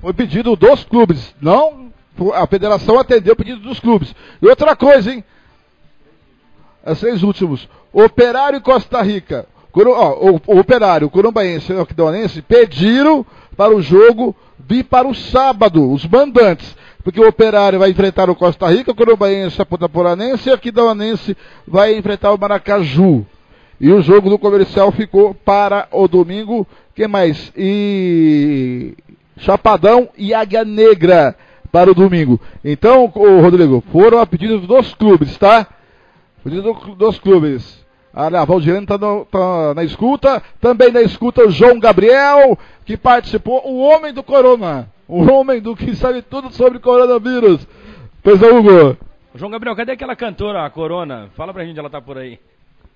Foi pedido dos clubes, não a federação atendeu o pedido dos clubes. E outra coisa, hein? As três últimos. Operário e Costa Rica. ó, o, o, Operário, o e o Aquidauanense pediram para o jogo vir para o sábado, os mandantes. Porque o Operário vai enfrentar o Costa Rica, o Corumbaense a Poranense e o Aquidauanense vai enfrentar o Maracaju. E o jogo do comercial ficou para o domingo. Quem mais? E Chapadão e Águia Negra para o domingo. Então, Rodrigo, foram a pedido dos clubes, tá? Pedido dos clubes. Olha, a Valdirene está tá na escuta. Também na escuta o João Gabriel, que participou. O homem do Corona. O homem do que sabe tudo sobre coronavírus. Pois é, Hugo. João Gabriel, cadê aquela cantora, a Corona? Fala pra gente, ela tá por aí.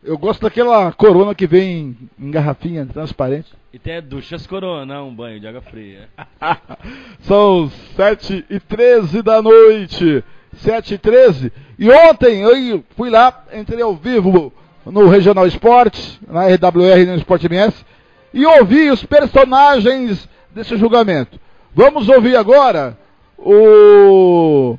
Eu gosto daquela corona que vem em garrafinha transparente. E tem a duchas corona, um banho de água fria. São 7 e 13 da noite. 7 e 13. E ontem eu fui lá, entrei ao vivo no Regional Esporte, na RWR e no Sport MS, e ouvi os personagens desse julgamento. Vamos ouvir agora o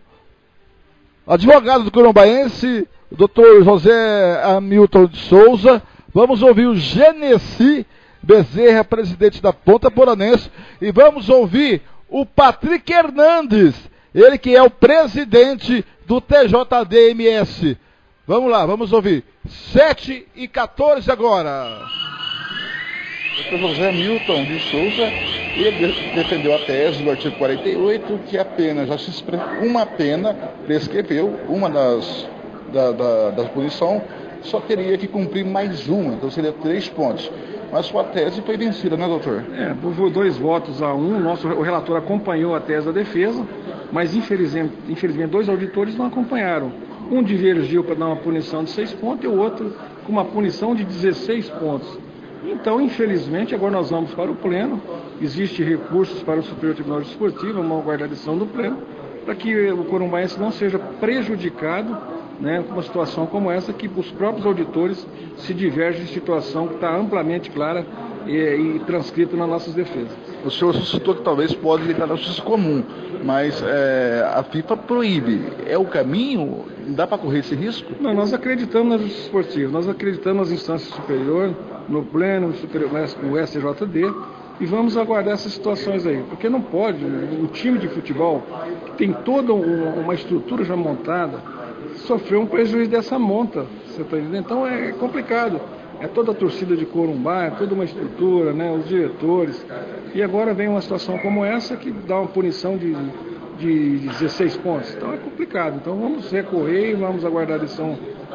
advogado do Corumbaense, o doutor José Hamilton de Souza. Vamos ouvir o Genesi Bezerra, presidente da Ponta Poranense. E vamos ouvir o Patrick Hernandes, ele que é o presidente do TJDMS. Vamos lá, vamos ouvir. 7 e 14 agora. Dr. José Milton de Souza, ele defendeu a tese do artigo 48, que a pena já se uma pena prescreveu, uma das da, da, da punição, só teria que cumprir mais uma, então seria três pontos. Mas sua tese foi vencida, né, doutor? É, por dois votos a um, nosso, o relator acompanhou a tese da defesa, mas infelizmente, infelizmente dois auditores não acompanharam. Um divergiu para dar uma punição de seis pontos e o outro com uma punição de 16 pontos. Então, infelizmente, agora nós vamos para o Pleno. Existem recursos para o Superior Tribunal Desportivo, uma guardação do Pleno, para que o Corumbaense não seja prejudicado né, uma situação como essa que os próprios auditores se divergem de situação que está amplamente clara e, e transcrita nas nossas defesas. O senhor suscitou que talvez pode ligar na justiça comum, mas é, a FIFA proíbe. É o caminho? Dá para correr esse risco? Não, nós acreditamos na justiça esportiva, nós acreditamos nas instâncias superiores, no pleno, no, superior, no STJD, e vamos aguardar essas situações aí, porque não pode, o time de futebol tem toda uma estrutura já montada, sofreu um prejuízo dessa monta, você está entendendo? Então é complicado. É toda a torcida de Corumbá, é toda uma estrutura, né, os diretores. E agora vem uma situação como essa que dá uma punição de, de 16 pontos. Então é complicado. Então vamos recorrer e vamos aguardar a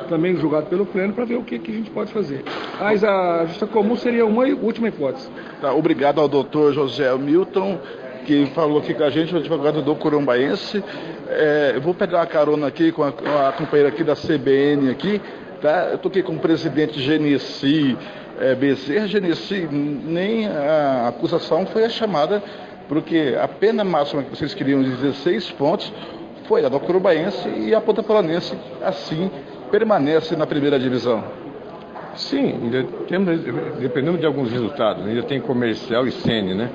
também julgada pelo pleno para ver o que, que, a gente pode fazer. Mas a justiça comum seria uma última hipótese. Tá, obrigado ao doutor José Milton que falou aqui com a gente, o advogado do Corumbaense. É, eu vou pegar a carona aqui com a, a, companheira aqui da CBN aqui, tá? Eu estou aqui com o presidente Genesi é, Bezerra. Genesi, nem a acusação foi a chamada, porque a pena máxima que vocês queriam, 16 pontos, foi a do Corumbaense e a Ponta Polanense, assim, permanece na primeira divisão. Sim, ainda temos, dependendo de alguns resultados, ainda tem comercial e Sene, né?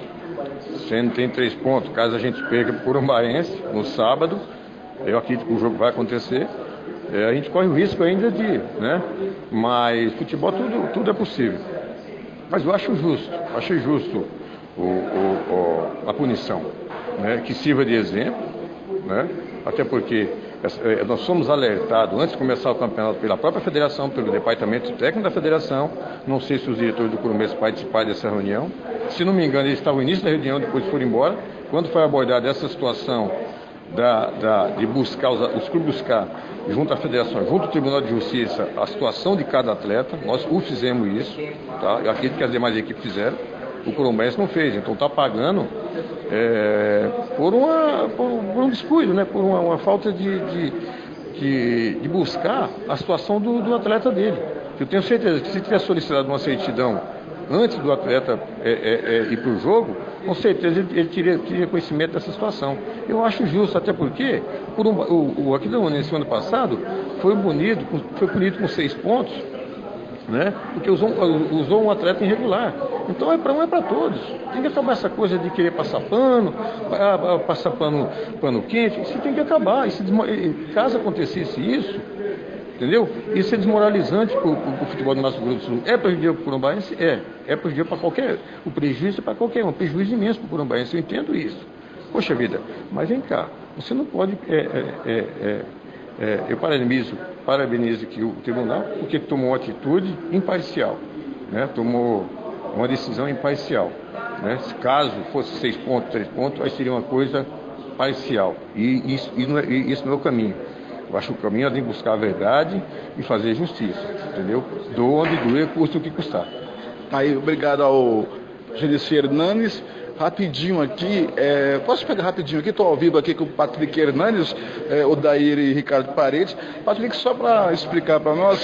Sendo tem três pontos. Caso a gente perca por um Baense no sábado, eu acredito que o jogo vai acontecer. É, a gente corre o risco ainda de, né? Mas futebol tudo, tudo é possível. Mas eu acho justo, acho justo o, o, o, a punição, né? Que sirva de exemplo, né? Até porque nós somos alertados antes de começar o campeonato pela própria federação, pelo departamento técnico da federação. Não sei se os diretores do Curumês participaram dessa reunião. Se não me engano, eles estavam no início da reunião, depois foram embora. Quando foi abordada essa situação da, da, de buscar, os, os clubes buscar, junto à federação, junto ao Tribunal de Justiça, a situação de cada atleta, nós o fizemos isso, tá? Eu acredito que as demais equipes fizeram. O Corumbense não fez, então está pagando é, por, uma, por, um descuido, né? por uma, uma falta de, de, de, de, buscar a situação do, do atleta dele. Eu tenho certeza que se tiver solicitado uma certidão antes do atleta é, é, é ir para o jogo, com certeza ele, ele teria, teria, conhecimento dessa situação. Eu acho justo, até porque por um, o, o Aquidauanense ano passado foi bonito, foi punido com seis pontos, né? Porque usou, usou um atleta irregular. Então é para um, é para todos. Tem que acabar essa coisa de querer passar pano, passar pano, pano quente. Isso tem que acabar. Isso, caso acontecesse isso, entendeu? Isso é desmoralizante para o futebol do Mato Grosso do Sul. É prejudicial para o Curumbaense? É. É prejudicial para qualquer. O prejuízo é para qualquer um. Prejuízo imenso para o Curumbaense. Eu entendo isso. Poxa vida, mas vem cá. Você não pode é, é, é, é é, eu parabenizo, parabenizo aqui o tribunal, porque tomou uma atitude imparcial, né? tomou uma decisão imparcial. Né? Caso fosse seis pontos, três pontos, aí seria uma coisa parcial. E isso, e não é, e isso não é o caminho. Eu acho que o caminho é de buscar a verdade e fazer justiça, entendeu? Do onde doer, custa o que custar. Aí, obrigado ao Genesi Hernandes. Rapidinho aqui, é, posso pegar rapidinho aqui? Estou ao vivo aqui com o Patrick Hernandes, é, o Daír e Ricardo Paredes. Patrick, só para explicar para nós,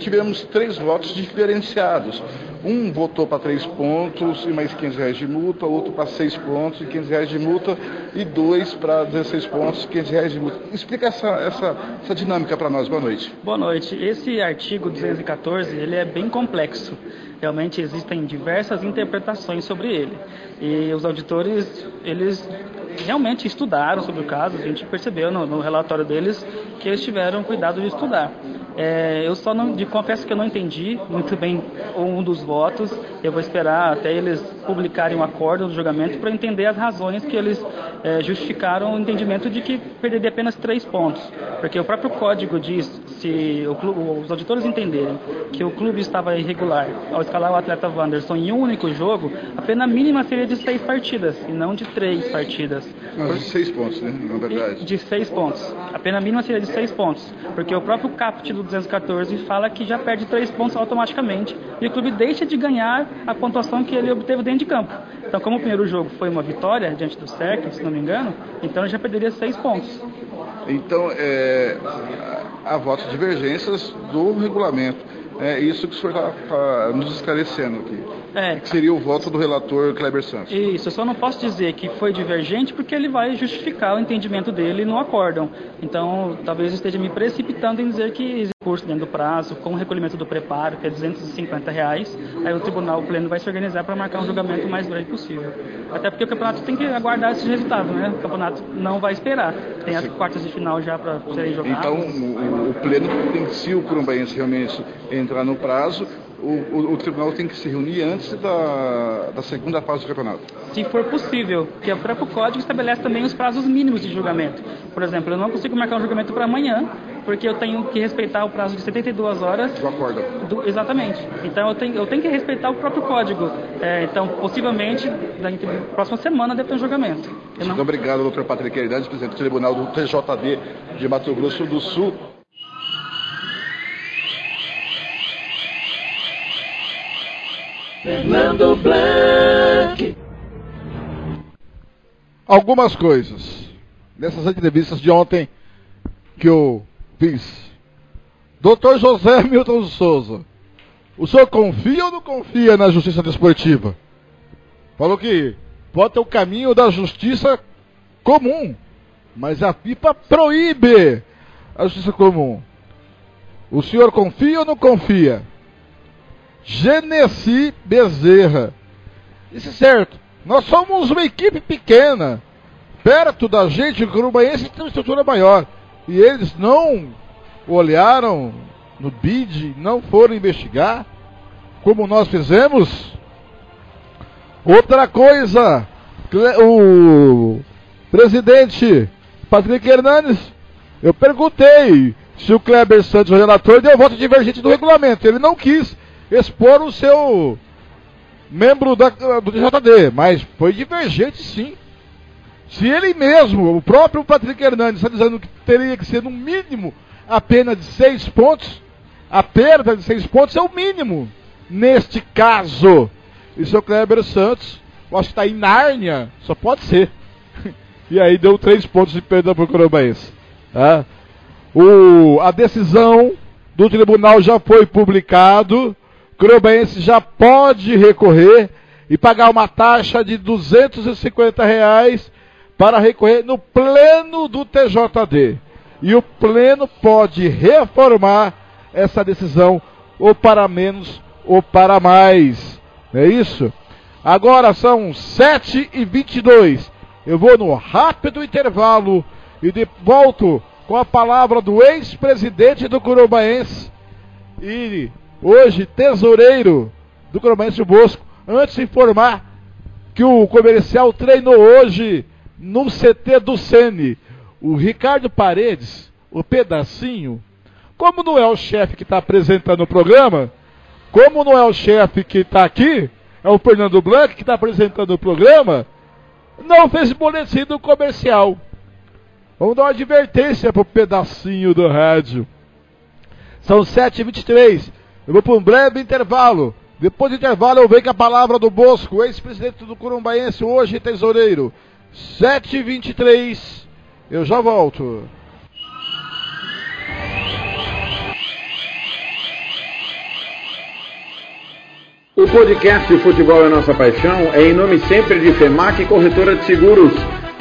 tivemos três votos diferenciados. Um votou para três pontos e mais 500 reais de multa, outro para seis pontos e 500 reais de multa, e dois para 16 pontos e 500 reais de multa. Explica essa, essa, essa dinâmica para nós. Boa noite. Boa noite. Esse artigo 214 ele é bem complexo. Realmente existem diversas interpretações sobre ele. E os auditores, eles realmente estudaram sobre o caso, a gente percebeu no, no relatório deles que eles tiveram cuidado de estudar. É, eu só não, de, confesso que eu não entendi muito bem um dos votos. Eu vou esperar até eles publicarem o um acordo do julgamento para entender as razões que eles é, justificaram o entendimento de que perderia apenas três pontos. Porque o próprio código diz, se clube, os auditores entenderem que o clube estava irregular ao escalar o atleta Wanderson em um único jogo, a pena mínima seria de seis partidas e não de três partidas. De seis pontos, né? Na verdade. De seis pontos. A pena mínima seria de seis pontos. Porque o próprio caput do 214 fala que já perde três pontos automaticamente e o clube deixa de ganhar a pontuação que ele obteve dentro de campo. Então, como o primeiro jogo foi uma vitória diante do SEC, se não me engano, então ele já perderia seis pontos. Então, é, há votos divergências do regulamento. É isso que o senhor está tá nos esclarecendo aqui. É. Que seria o voto do relator Kleber Santos. Isso, eu só não posso dizer que foi divergente porque ele vai justificar o entendimento dele no acórdão. Então, talvez esteja me precipitando em dizer que existe curso dentro do prazo, com o recolhimento do preparo, que é 250 reais. Aí o tribunal, pleno vai se organizar para marcar um julgamento o mais breve possível. Até porque o campeonato tem que aguardar esse resultado, né? O campeonato não vai esperar. Tem as quartas de final já para serem jogadas. Então, o, o pleno tem, se o Curumbaense realmente entrar no prazo, o, o, o, tribunal tem que se reunir antes da, da segunda fase do campeonato. Se for possível, porque o próprio código estabelece também os prazos mínimos de julgamento. Por exemplo, eu não consigo marcar um julgamento para amanhã, porque eu tenho que respeitar o prazo de 72 horas. Do acordo. Do, exatamente. Então eu tenho, eu tenho que respeitar o próprio código. É, então, possivelmente, na próxima semana deve ter um julgamento. Muito não... obrigado, doutor Patrick Hernandes, presidente do Tribunal do TJD de Mato Grosso do Sul. Fernando Blanc. Algumas coisas. Nessas entrevistas de ontem que eu fiz. Doutor José Milton Souza. O senhor confia ou não confia na justiça desportiva? Falou que pode ter o caminho da justiça comum. Mas a pipa proíbe a justiça comum. O senhor confia ou não confia? Genesi Bezerra. Isso é certo. Nós somos uma equipe pequena. Perto da gente, o Curumbaense tem uma estrutura maior. E eles não olharam no BID, não foram investigar, como nós fizemos. Outra coisa, o presidente Patrick Hernandes, eu perguntei se o Kleber Santos, o relator, deu voto divergente do regulamento. Ele não quis expor o seu membro da, do DJD, mas foi divergente sim. Se ele mesmo, o próprio Patrick Hernandes, está dizendo que teria que ser no mínimo a pena de seis pontos, a perda de seis pontos é o mínimo neste caso. E seu Kleber Santos, eu acho que está em Nárnia, só pode ser. e aí deu três pontos de perda para o Corombaense. Tá? O, a decisão do tribunal já foi publicado. Crobense já pode recorrer e pagar uma taxa de 250 reais para recorrer no pleno do TJD. E o pleno pode reformar essa decisão ou para menos ou para mais. É isso? Agora são 7 e 22 Eu vou no rápido intervalo e de, volto com a palavra do ex-presidente do Curubaense e hoje tesoureiro do Cromense Bosco, antes de informar que o comercial treinou hoje no CT do Sene. O Ricardo Paredes, o pedacinho, como não é o chefe que está apresentando o programa, como não é o chefe que está aqui, é o Fernando Blanc que está apresentando o programa, não fez boletim do comercial. Vamos dar uma advertência pro pedacinho do rádio. São 7h23. Eu vou para um breve intervalo. Depois do intervalo eu venho com a palavra do Bosco, ex-presidente do Curumbaense, hoje tesoureiro. 7h23. Eu já volto. O podcast Futebol é Nossa Paixão é em nome sempre de FEMAC Corretora de Seguros.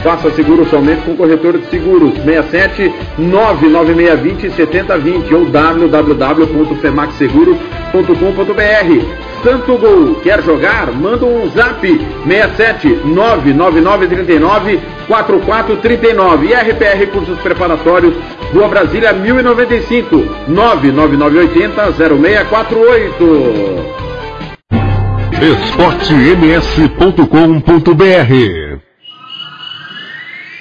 Faça seguro somente com corretora de seguros 67 99620 7020 ou www.femacseguro.com.br. Santo Gol, quer jogar? Manda um zap 67 99939 4439 e RPR Cursos Preparatórios, Rua Brasília 1095 99980 0648. esportems.com.br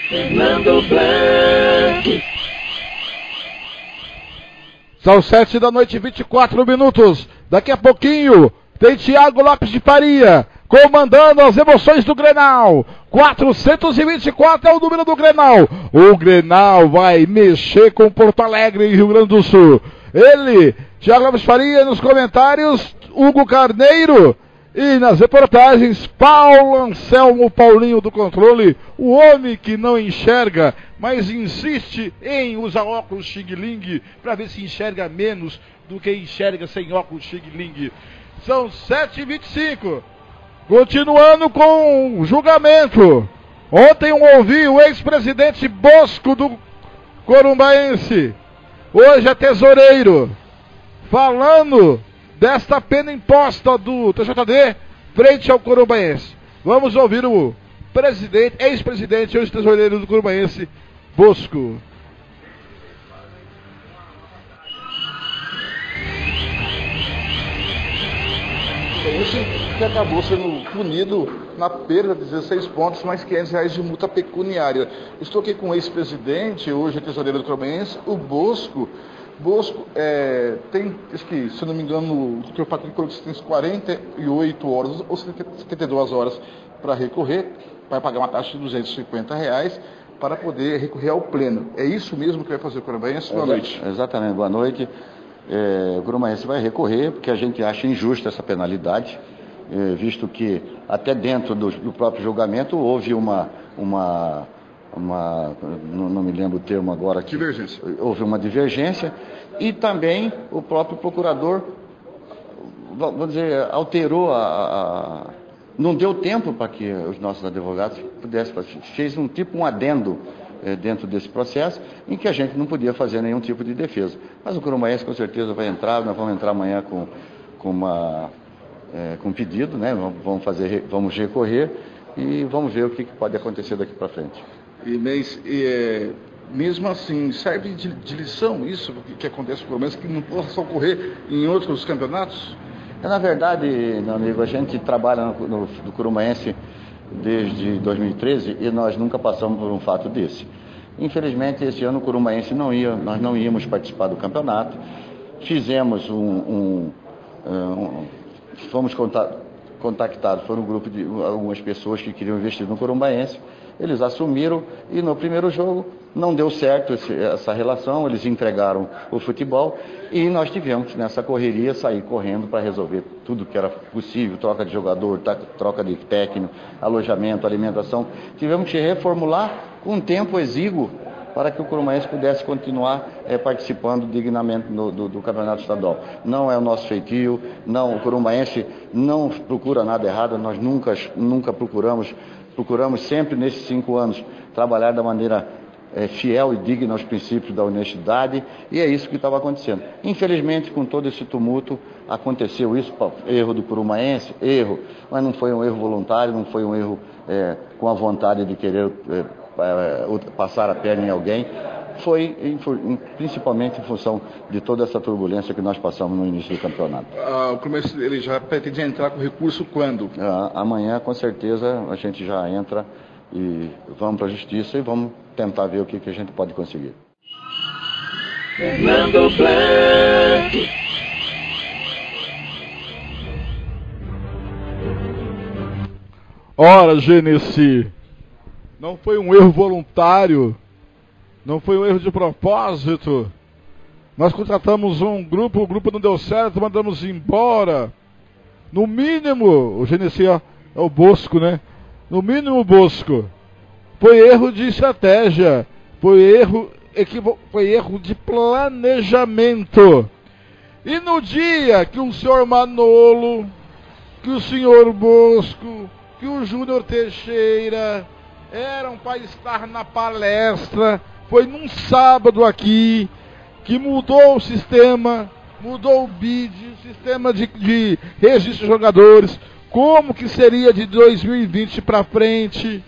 Fernando Blanc. São sete da noite, 24 minutos. Daqui a pouquinho tem Thiago Lopes de Faria comandando as emoções do Grenal. 424 é o número do Grenal. O Grenal vai mexer com Porto Alegre e Rio Grande do Sul. Ele, Thiago Lopes Faria, nos comentários, Hugo Carneiro. E nas reportagens, Paulo Anselmo Paulinho do controle, o homem que não enxerga, mas insiste em usar óculos Xing Ling para ver se enxerga menos do que enxerga sem óculos Xing Ling. São 7h25. Continuando com o julgamento. Ontem eu ouvi o ex-presidente Bosco do Corumbaense, hoje é tesoureiro, falando desta pena imposta do TJD frente ao Corumbaense. Vamos ouvir o presidente, ex-presidente, hoje tesoureiro do Corumbaense, Bosco. Corinthians que acabou sendo punido na perda de 16 pontos, mais 500 reais de multa pecuniária. Estou aqui com o ex-presidente, hoje tesoureiro do Cromense, o Bosco. Bosco é, tem, acho que, se não me engano, o que o Patrick falou que tem 48 horas ou 72 horas para recorrer, vai pagar uma taxa de 250 reais para poder recorrer ao pleno. É isso mesmo que vai fazer o Corumbaense? Boa noite. Exatamente, boa noite. É, o Grumaense vai recorrer, porque a gente acha injusta essa penalidade, é, visto que até dentro do, do, próprio julgamento houve uma, uma, uma não, não, me lembro o termo agora. Aqui, divergência. Houve uma divergência e também o próprio procurador, vamos dizer, alterou a, a não deu tempo para que os nossos advogados pudessem, fez um tipo um adendo é, dentro desse processo, em que a gente não podia fazer nenhum tipo de defesa. Mas o Corumbaense com certeza vai entrar, nós vamos entrar amanhã com, com, uma, é, com um pedido, né? vamos, fazer, vamos recorrer e vamos ver o que, que pode acontecer daqui para frente. E, mas, é, mesmo assim, serve de, de lição isso que, que acontece com o Corumbaense, que não possa ocorrer em outros campeonatos? É, na verdade, meu amigo, a gente trabalha no, no, no Curumbaense desde 2013 e nós nunca passamos por um fato desse. Infelizmente, esse ano o Curumbaense não ia, nós não íamos participar do campeonato. Fizemos um, um, um fomos contactados por um grupo de algumas pessoas que queriam investir no Curumbaense. Eles assumiram e no primeiro jogo não deu certo esse, essa relação, eles entregaram o futebol e nós tivemos nessa correria sair correndo para resolver tudo que era possível, troca de jogador, troca de técnico, alojamento, alimentação. Tivemos que reformular com um tempo exíguo para que o Curumaense pudesse continuar é, participando dignamente do, do, do, campeonato estadual. Não é o nosso feitio, não, o Curumaense não procura nada errado, nós nunca, nunca procuramos, procuramos sempre nesses cinco anos trabalhar da maneira é, fiel e digna aos princípios da honestidade, e é isso que estava acontecendo. Infelizmente, com todo esse tumulto, aconteceu isso, erro do Curumaense, erro, mas não foi um erro voluntário, não foi um erro é, com a vontade de querer é, passar a perna em alguém, foi em, em, principalmente em função de toda essa turbulência que nós passamos no início do campeonato. Ah, o Crumense ele já pretende entrar com recurso quando? Ah, amanhã, com certeza, a gente já entra e vamos para a justiça e vamos tentar ver o que, que a gente pode conseguir. Fernando Blanc. Ora, Genesi, não foi um erro voluntário Não foi um erro de propósito. Nós contratamos um grupo, o grupo não deu certo, mandamos embora. No mínimo, o Genesi é o Bosco, né? No mínimo o Bosco. Foi erro de estratégia. Foi erro, equivo, foi erro de planejamento. E no dia que o senhor Manolo, que o senhor Bosco, que o Júnior Teixeira eram para estar na palestra, foi num sábado aqui, que mudou o sistema, mudou o BID, o sistema de, de registro de jogadores, como que seria de 2020 para frente,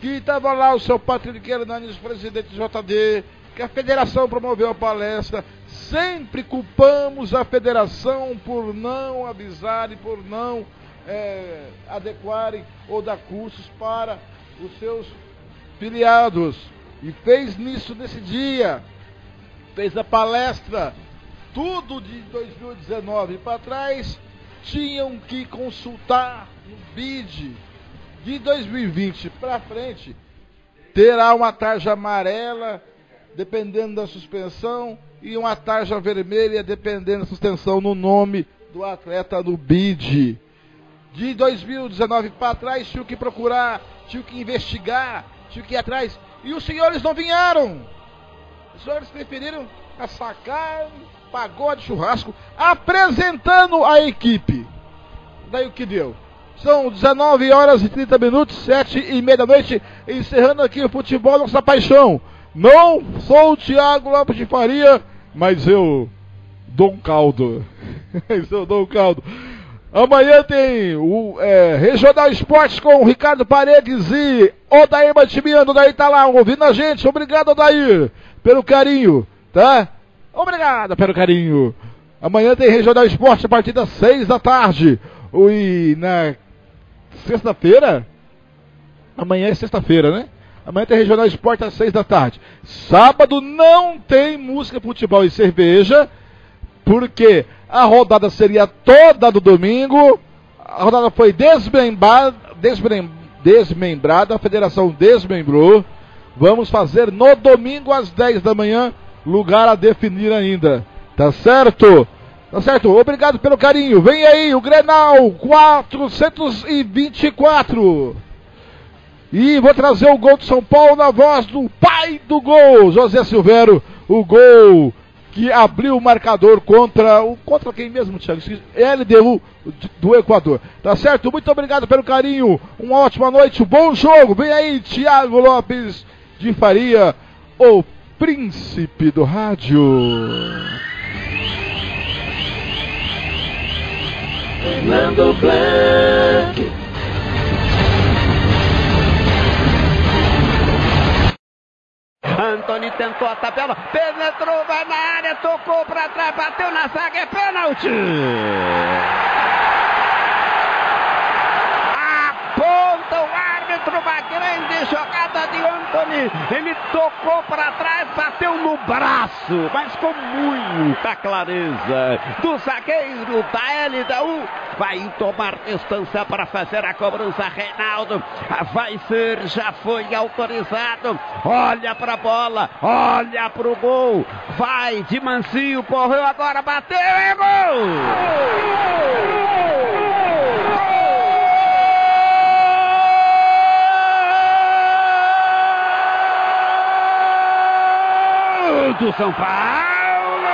que estava lá o seu Patrick Hernandes, presidente do JD, que a federação promoveu a palestra, sempre culpamos a federação por não avisar e por não é, adequarem ou dar cursos para os seus filiados. E fez nisso nesse dia, fez a palestra, tudo de 2019 para trás, tinham que consultar no BID de 2020 para frente, terá uma tarja amarela, dependendo da suspensão, e uma tarja vermelha, dependendo da suspensão no nome do atleta do BID. De 2019 para trás, tinha que procurar, tinha que investigar, tinha que ir atrás. E os senhores não vieram. Os senhores preferiram carne, pagode, churrasco, apresentando a equipe. Daí o que deu? São 19 horas e 30 minutos, 7 e meia da noite, encerrando aqui o futebol, nossa paixão. Não sou o Thiago Lopes de Faria, mas eu dou um caldo. mas eu dou um caldo. Amanhã tem o é, Regional Esportes com o Ricardo Paredes e Odair Matimiano. Odair tá lá ouvindo a gente. Obrigado, Odair, pelo carinho, tá? Obrigado pelo carinho. Amanhã tem Regional Esporte a partir das 6 da tarde. E na sexta-feira, amanhã é sexta-feira, né? Amanhã tem Regional Esporte às 6 da tarde. Sábado não tem música, futebol e cerveja, porque a rodada seria toda do domingo. A rodada foi desmembrada, desmem, desmembrada, a federação desmembrou. Vamos fazer no domingo às 10 da manhã, lugar a definir ainda. Tá certo? Tá certo? Obrigado pelo carinho. Vem aí o Grenal 424. E vou trazer o gol de São Paulo na voz do pai do gol, José Silvério. O gol que abriu o marcador contra o contra quem mesmo, Thiago? LDU do Equador. Tá certo? Muito obrigado pelo carinho. Uma ótima noite, um bom jogo. Vem aí, Thiago Lopes de Faria, o príncipe do rádio. Fernando Blanc. Antônio tentou a tabela, penetrou, vai na área, tocou para trás, bateu na zaga, é pênalti! Aponta o árbitro, uma grande jogada de Anthony. Ele tocou para trás, bateu no braço, mas com muita clareza. Do zagueiro da LDU, vai tomar distância para fazer a cobrança. Reinaldo vai ser, já foi autorizado. Olha para a bola, olha para o gol. Vai de mansinho, correu agora, bateu e gol! Do São Paulo.